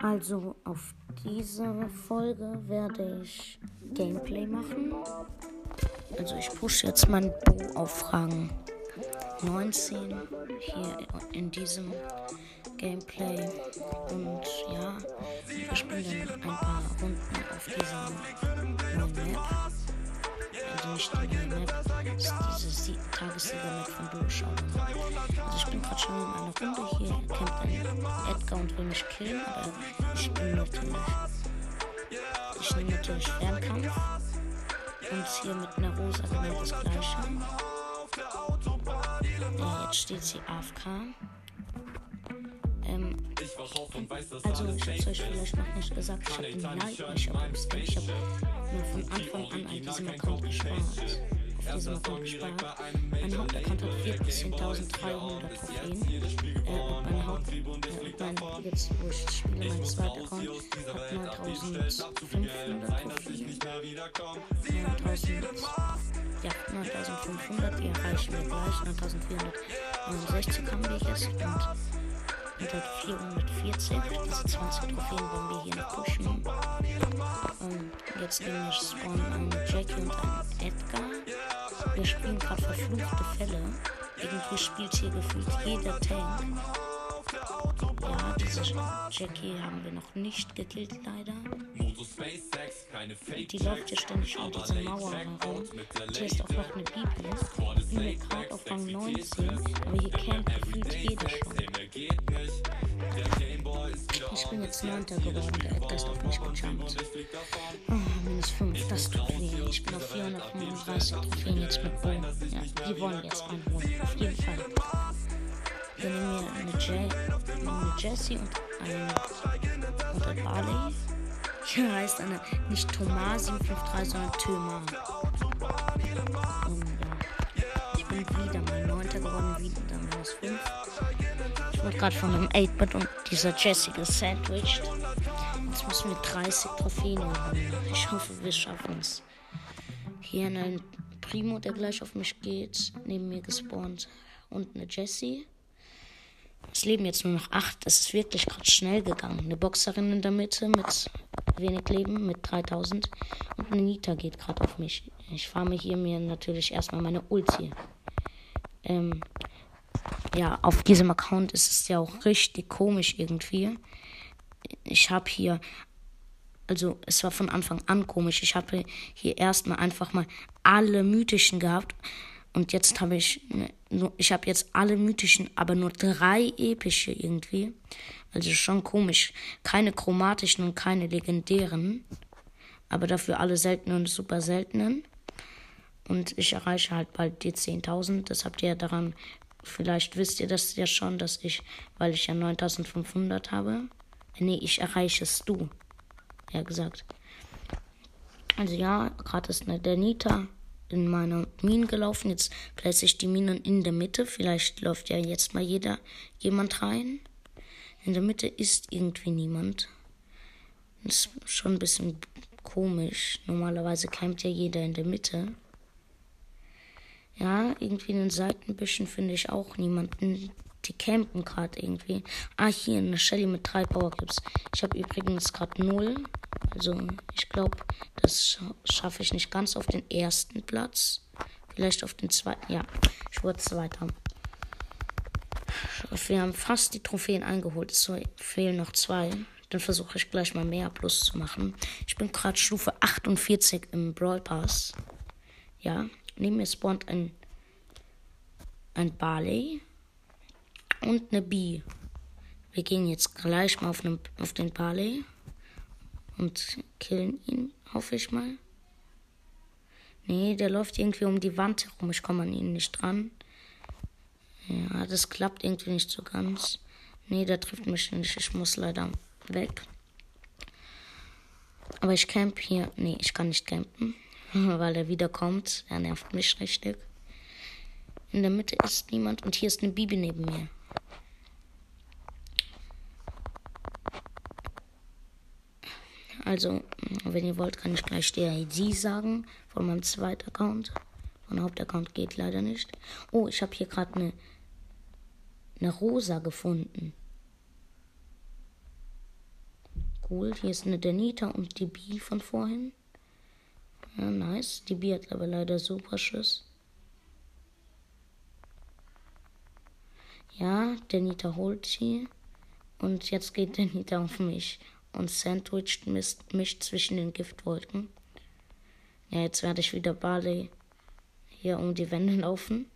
Also auf diese Folge werde ich Gameplay machen. Also ich pushe jetzt mein Bo auf Rang 19 hier in diesem Gameplay. Und ja, wir spielen dann ein paar Runden auf dieser neuen Map. Also nicht Map, das ist diese Tagessieger-Map von Durchschau. Also ich bin gerade schon in einer Runde hier, kämpft ein Edgar und will mich killen, aber ich bin natürlich. Ich nehme natürlich Fernkampf. Und hier mit einer Rosa genau das gleiche. Ja, jetzt steht sie AFK. Ähm, also ich hab's euch vielleicht noch nicht gesagt, ich habe den Like nicht abgespammt. Ich habe mir von Anfang an an diesem Account gespart. Auf diesem Account gespart. Mein Hauptaccount hat 14.300 Trophäen. Äh, und mein Haupt, äh, und mein, jetzt wo ich spiele, mein zweiter Account hat 9.500 Trophäen. 9.000 ja, 9500, die erreichen wir gleich. 9469 haben wir jetzt und mit halt 440. Diese 20 Trophäen wollen wir hier noch pushen. Und jetzt nämlich spawnen ein Jackie und ein Edgar. Wir spielen gerade verfluchte Fälle. Irgendwie spielt hier gefühlt jeder Tank. Ja, diese Jackie haben wir noch nicht gekillt, leider. Die läuft hier ständig um diese Mauer herum. Hier ist auch noch eine Bibel. Ich bin gerade auf Rang 19, aber hier kennt gefühlt jeder schon. Ich bin jetzt 9. geworden, der Edgar ist auf mich gejumpt. Oh, minus 5, das tut weh. Ich bin auf 435 Trophäen jetzt mit Bo. Ja, wir wollen jetzt einholen, auf jeden Fall. Wir nehmen hier eine, J eine Jessie und eine, und ein Barley. Hier heißt eine nicht Thomas 753, sondern Thömer. Und ja, ich bin wieder mein 9. geworden, wieder minus 5. Ich wurde gerade von einem 8-Bit und dieser Jessie gesandwiched. Jetzt müssen wir 30 Trophäen holen. Ich hoffe, wir schaffen es. Hier ein Primo, der gleich auf mich geht, neben mir gespawnt. Und eine Jessie. Es leben jetzt nur noch acht. Es ist wirklich gerade schnell gegangen. Eine Boxerin in der Mitte mit wenig Leben, mit 3000. Und eine Nita geht gerade auf mich. Ich farme hier mir natürlich erstmal meine Ulti. Ähm, ja, auf diesem Account ist es ja auch richtig komisch irgendwie. Ich habe hier, also es war von Anfang an komisch. Ich habe hier erstmal einfach mal alle mythischen gehabt. Und jetzt habe ich, ne, ich habe jetzt alle mythischen, aber nur drei epische irgendwie. Also schon komisch. Keine chromatischen und keine legendären. Aber dafür alle seltenen und super seltenen. Und ich erreiche halt bald die 10.000. Das habt ihr ja daran, vielleicht wisst ihr das ja schon, dass ich, weil ich ja 9.500 habe. Nee, ich erreiche es du. Ja, gesagt. Also ja, gerade ist eine Danita in meine Minen gelaufen. Jetzt place ich die Minen in der Mitte. Vielleicht läuft ja jetzt mal jeder jemand rein. In der Mitte ist irgendwie niemand. Das ist schon ein bisschen komisch. Normalerweise campt ja jeder in der Mitte. Ja, irgendwie in den Seitenbüschen finde ich auch niemanden. Die campen gerade irgendwie. Ah, hier eine Shelly mit drei Powerclips. Ich habe übrigens gerade null. Also ich glaube, das schaffe ich nicht ganz auf den ersten Platz. Vielleicht auf den zweiten. Ja, ich wurde zweiter. Wir haben fast die Trophäen eingeholt. Es fehlen noch zwei. Dann versuche ich gleich mal mehr Plus zu machen. Ich bin gerade Stufe 48 im Brawl Pass. Ja, neben mir spawnt ein, ein Barley und eine Bee. Wir gehen jetzt gleich mal auf, ne, auf den Barley und killen ihn, hoffe ich mal. Nee, der läuft irgendwie um die Wand herum. Ich komme an ihn nicht dran. Ja, das klappt irgendwie nicht so ganz. Nee, der trifft mich nicht. Ich muss leider weg. Aber ich camp hier. Nee, ich kann nicht campen, weil er wiederkommt. Er nervt mich richtig. In der Mitte ist niemand und hier ist eine Bibi neben mir. Also, wenn ihr wollt, kann ich gleich die ID sagen von meinem zweiten Account. Mein Hauptaccount geht leider nicht. Oh, ich habe hier gerade eine eine Rosa gefunden. Cool. Hier ist eine Denita und die B von vorhin. Ja, nice. Die B hat aber leider super Schuss. Ja, Denita holt sie. Und jetzt geht Denita auf mich und sandwicht mich zwischen den Giftwolken. Ja, jetzt werde ich wieder Barley hier um die Wände laufen.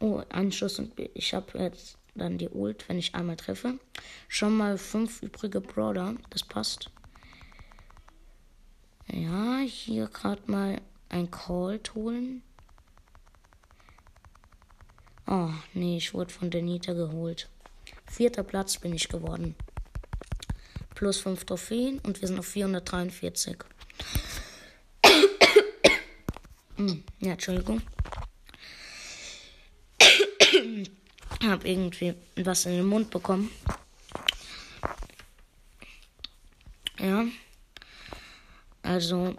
Oh, ein Schuss und ich habe jetzt dann die Ult, wenn ich einmal treffe. Schon mal fünf übrige Brawler, das passt. Ja, hier gerade mal ein Call holen. Oh, nee, ich wurde von Denita geholt. Vierter Platz bin ich geworden. Plus fünf Trophäen und wir sind auf 443. hm, ja, Entschuldigung. habe irgendwie was in den Mund bekommen. Ja. Also,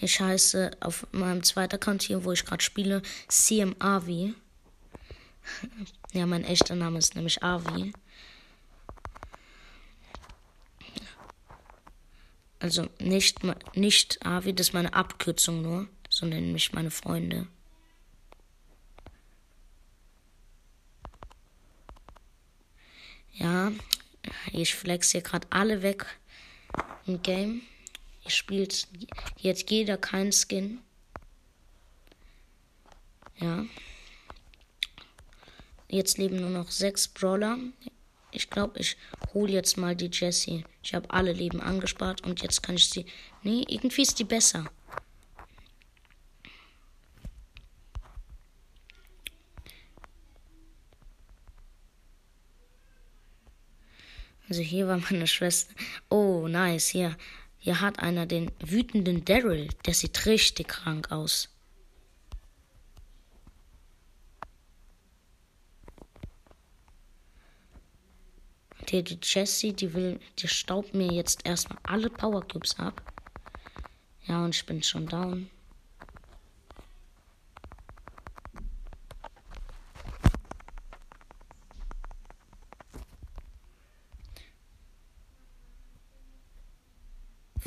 ich heiße auf meinem zweiten Account hier, wo ich gerade spiele, CM Avi. Ja, mein echter Name ist nämlich Avi. Also nicht, nicht Avi, das ist meine Abkürzung nur, so nennen mich meine Freunde. Ja, ich flex hier gerade alle weg im Game. Ihr spielt jetzt jeder keinen Skin. Ja. Jetzt leben nur noch sechs Brawler. Ich glaube, ich hole jetzt mal die Jessie. Ich habe alle Leben angespart und jetzt kann ich sie. Nee, irgendwie ist die besser. Also hier war meine Schwester. Oh, nice. Hier, hier hat einer den wütenden Daryl. Der sieht richtig krank aus. Die, die Jessie, die will, die staubt mir jetzt erstmal alle Power Cubes ab. Ja, und ich bin schon down.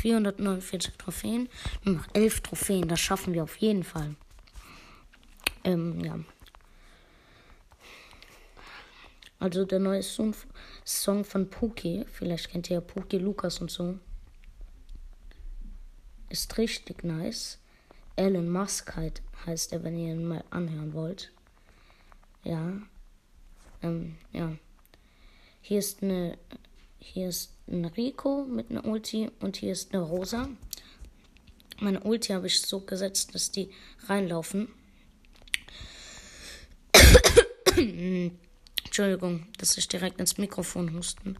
449 Trophäen. Nur noch 11 Trophäen. Das schaffen wir auf jeden Fall. Ähm, ja. Also der neue Song, von Puki. Vielleicht kennt ihr ja Puki, Lukas und so. Ist richtig nice. Elon Musk halt heißt er, wenn ihr ihn mal anhören wollt. Ja. Ähm, ja. Hier ist eine hier ist ein Rico mit einer Ulti und hier ist eine Rosa. Meine Ulti habe ich so gesetzt, dass die reinlaufen. Entschuldigung, dass ich direkt ins Mikrofon husten.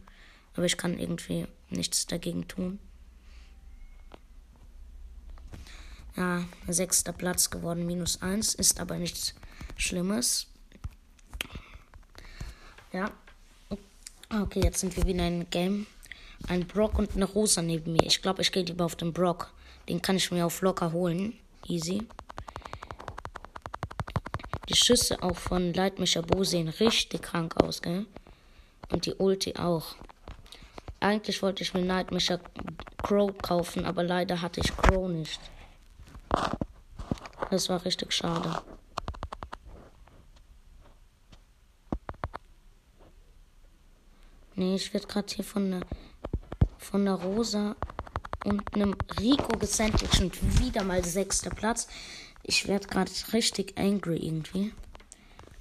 Aber ich kann irgendwie nichts dagegen tun. Ja, sechster Platz geworden, minus eins, ist aber nichts Schlimmes. Ja, Okay, jetzt sind wir wieder in Game. Ein Brock und eine Rosa neben mir. Ich glaube, ich gehe lieber auf den Brock. Den kann ich mir auf locker holen. Easy. Die Schüsse auch von Leitmischer Bo sehen richtig krank aus, gell? Und die Ulti auch. Eigentlich wollte ich mir Nightmischer Crow kaufen, aber leider hatte ich Crow nicht. Das war richtig schade. Nee, ich werde gerade hier von einer von der Rosa und einem Rico gesandwiched und wieder mal sechster Platz. Ich werde gerade richtig angry irgendwie.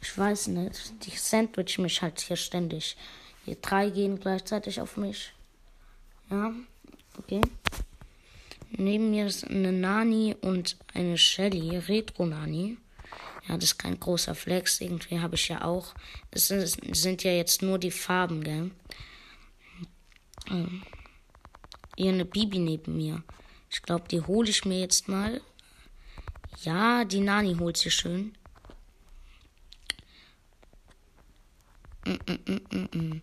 Ich weiß nicht. Die sandwich mich halt hier ständig. Hier drei gehen gleichzeitig auf mich. Ja, okay. Neben mir ist eine Nani und eine Shelly, Retro Nani. Ja, das ist kein großer Flex. Irgendwie habe ich ja auch. Es sind, ja jetzt nur die Farben, gell? Ähm, hier eine Bibi neben mir. Ich glaube, die hole ich mir jetzt mal. Ja, die Nani holt sie schön. Mm, mm, mm,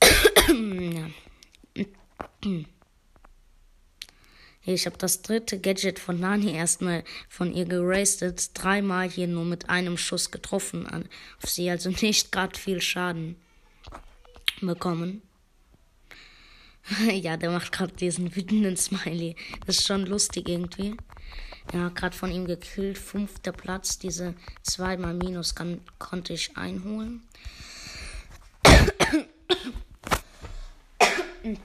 ja. Ich habe das dritte Gadget von Nani erstmal von ihr gerastet. Dreimal hier nur mit einem Schuss getroffen. Auf sie also nicht gerade viel Schaden bekommen. ja, der macht gerade diesen wütenden Smiley. Das ist schon lustig irgendwie. Ja, gerade von ihm gekillt. Fünfter Platz. Diese zweimal Minus kann, konnte ich einholen.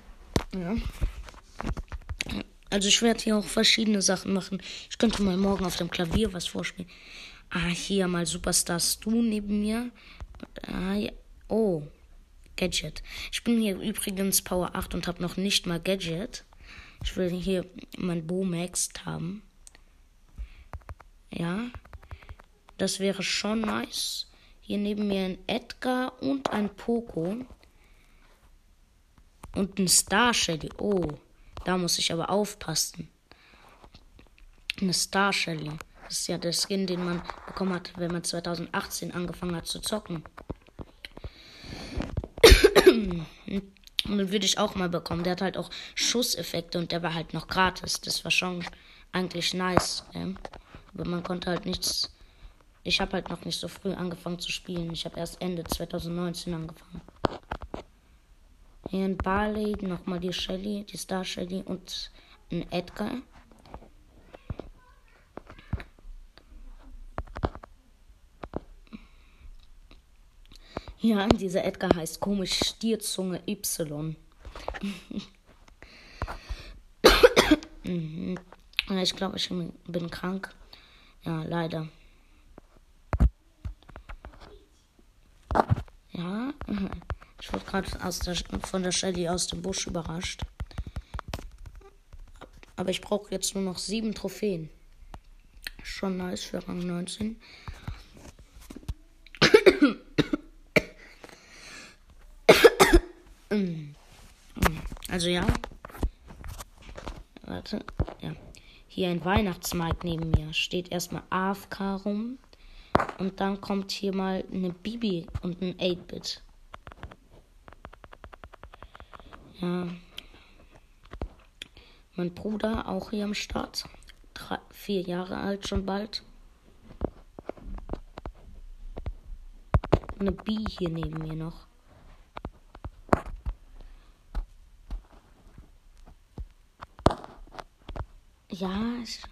ja. Also ich werde hier auch verschiedene Sachen machen. Ich könnte mal morgen auf dem Klavier was vorspielen. Ah, hier mal Superstar Stu neben mir. Ah, ja. Oh, Gadget. Ich bin hier übrigens Power 8 und habe noch nicht mal Gadget. Ich will hier mein Bo maxed haben. Ja. Das wäre schon nice. Hier neben mir ein Edgar und ein Poco. Und ein Star Shelly. Oh, da muss ich aber aufpassen. Eine Star Shelly. Das ist ja der Skin, den man bekommen hat, wenn man 2018 angefangen hat zu zocken. Und den würde ich auch mal bekommen. Der hat halt auch Schusseffekte und der war halt noch gratis. Das war schon eigentlich nice. Ja? Aber man konnte halt nichts. Ich habe halt noch nicht so früh angefangen zu spielen. Ich habe erst Ende 2019 angefangen. Ein Barley, nochmal die Shelly, die Star Shelly und ein Edgar. Ja, dieser Edgar heißt komisch Stierzunge Y. ich glaube, ich bin krank. Ja, leider. Ja, ich wurde gerade von der Shelly aus dem Busch überrascht. Aber ich brauche jetzt nur noch sieben Trophäen. Schon nice für Rang 19. Also ja. Warte. Ja. Hier ein Weihnachtsmarkt neben mir. Steht erstmal AFK rum. Und dann kommt hier mal eine Bibi und ein 8-Bit. Ja. Mein Bruder auch hier am Start. Drei, vier Jahre alt schon bald. Eine B hier neben mir noch. Ja, ich.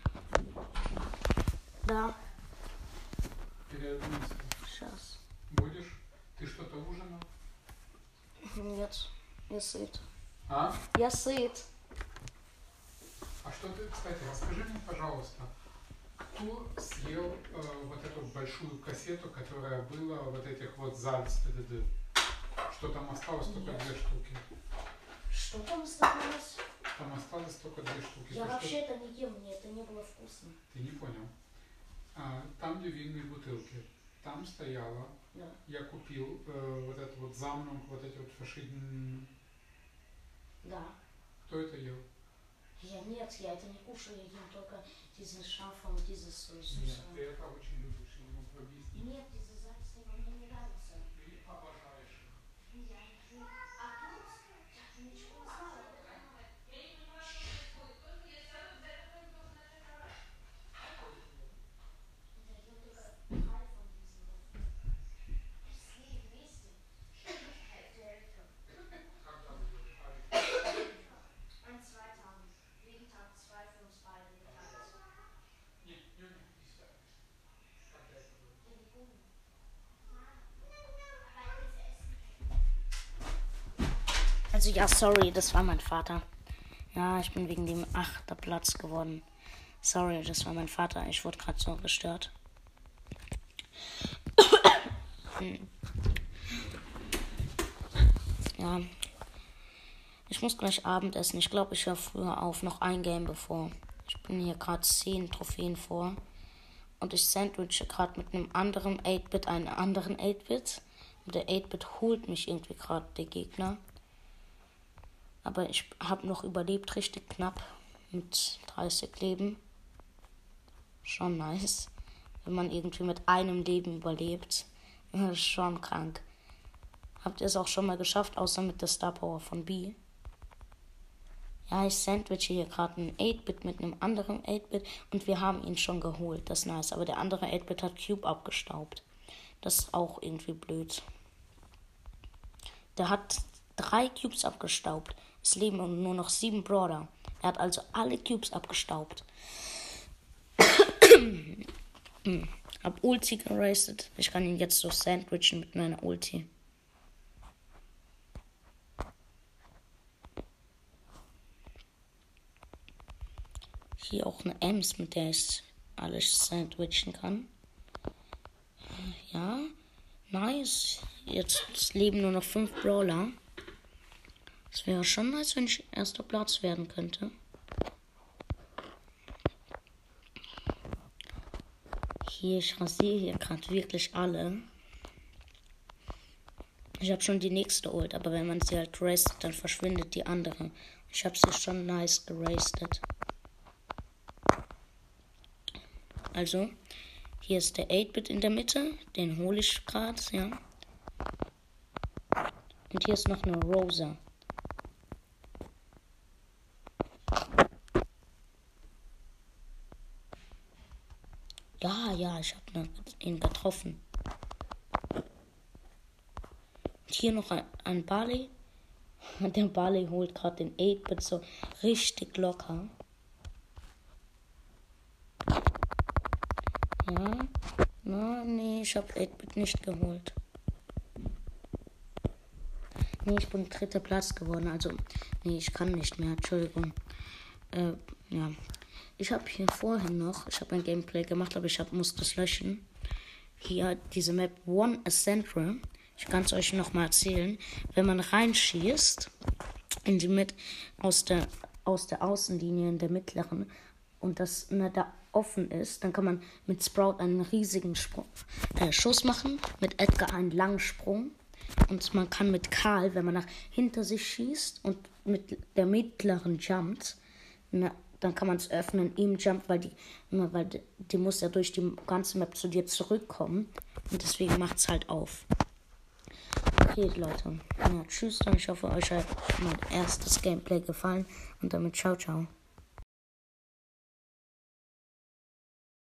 Да. Сейчас. Будешь? Ты что-то ужинал? Нет, я сыт. А? Я сыт. А что ты, кстати, расскажи мне, пожалуйста, кто съел э, вот эту большую кассету, которая была вот этих вот зальц ТДД? Что там осталось только две штуки? Что там осталось? Там осталось только две штуки. Я Ты вообще что- это не ем, мне это не было вкусно. Ты не понял. А, там две винные бутылки. Там стояла. Да. Я купил э, вот эту вот замнунг, вот эти вот фашидн... Да. Кто это ел? Я нет, я это не кушаю, я ем только diese шафом, dieses Нет, süße. ты это очень любишь, я не мог объяснить. Нет, Also ja, sorry, das war mein Vater. Ja, ich bin wegen dem achter Platz geworden. Sorry, das war mein Vater. Ich wurde gerade so gestört. Ja. Ich muss gleich Abendessen. Ich glaube, ich höre früher auf. Noch ein Game bevor. Ich bin hier gerade 10 Trophäen vor. Und ich sandwiche gerade mit einem anderen 8-Bit einen anderen 8-Bit. Und der 8-Bit holt mich irgendwie gerade, der Gegner. Aber ich habe noch überlebt, richtig knapp. Mit 30 Leben. Schon nice. Wenn man irgendwie mit einem Leben überlebt. Schon krank. Habt ihr es auch schon mal geschafft, außer mit der Star Power von B? Ja, ich sandwiche hier gerade einen 8-Bit mit einem anderen 8-Bit und wir haben ihn schon geholt. Das ist nice. Aber der andere 8-Bit hat Cube abgestaubt. Das ist auch irgendwie blöd. Der hat drei Cubes abgestaubt. Es leben nur noch sieben Brawler. Er hat also alle Cubes abgestaubt. Hab Ulti gerastet. Ich kann ihn jetzt so sandwichen mit meiner Ulti. Hier auch eine Ems, mit der ich alles sandwichen kann. Ja, nice. Jetzt leben nur noch fünf Brawler. Es wäre schon nice, wenn ich erster Platz werden könnte. Hier, ich rasiere hier gerade wirklich alle. Ich habe schon die nächste Ult, aber wenn man sie halt rastet, dann verschwindet die andere. Ich habe sie schon nice gerastet. Also, hier ist der 8-Bit in der Mitte. Den hole ich gerade, ja. Und hier ist noch eine Rosa. Ja, ja, ich habe ihn getroffen. Und hier noch ein, ein Barley. Der Barley holt gerade den 8-Bit so richtig locker. Ja. Na, nee, ich habe 8-Bit nicht geholt. Nee, ich bin dritter Platz geworden. Also, nee, ich kann nicht mehr. Entschuldigung. Äh, ja. Ich habe hier vorhin noch, ich habe ein Gameplay gemacht, aber ich hab, muss das löschen. Hier diese Map One Central. Ich kann es euch noch mal erzählen. Wenn man reinschießt in die mit aus der aus der Außenlinie in der mittleren und das na, da offen ist, dann kann man mit Sprout einen riesigen Sprung, äh, Schuss machen, mit Edgar einen langen Sprung und man kann mit Karl, wenn man nach hinter sich schießt und mit der mittleren jumpt, na, dann kann man es öffnen, ihm jump, weil die, weil die, die, muss ja durch die ganze Map zu dir zurückkommen und deswegen macht es halt auf. Okay, Leute. Ja, tschüss, dann ich hoffe, euch hat mein erstes Gameplay gefallen und damit ciao, ciao.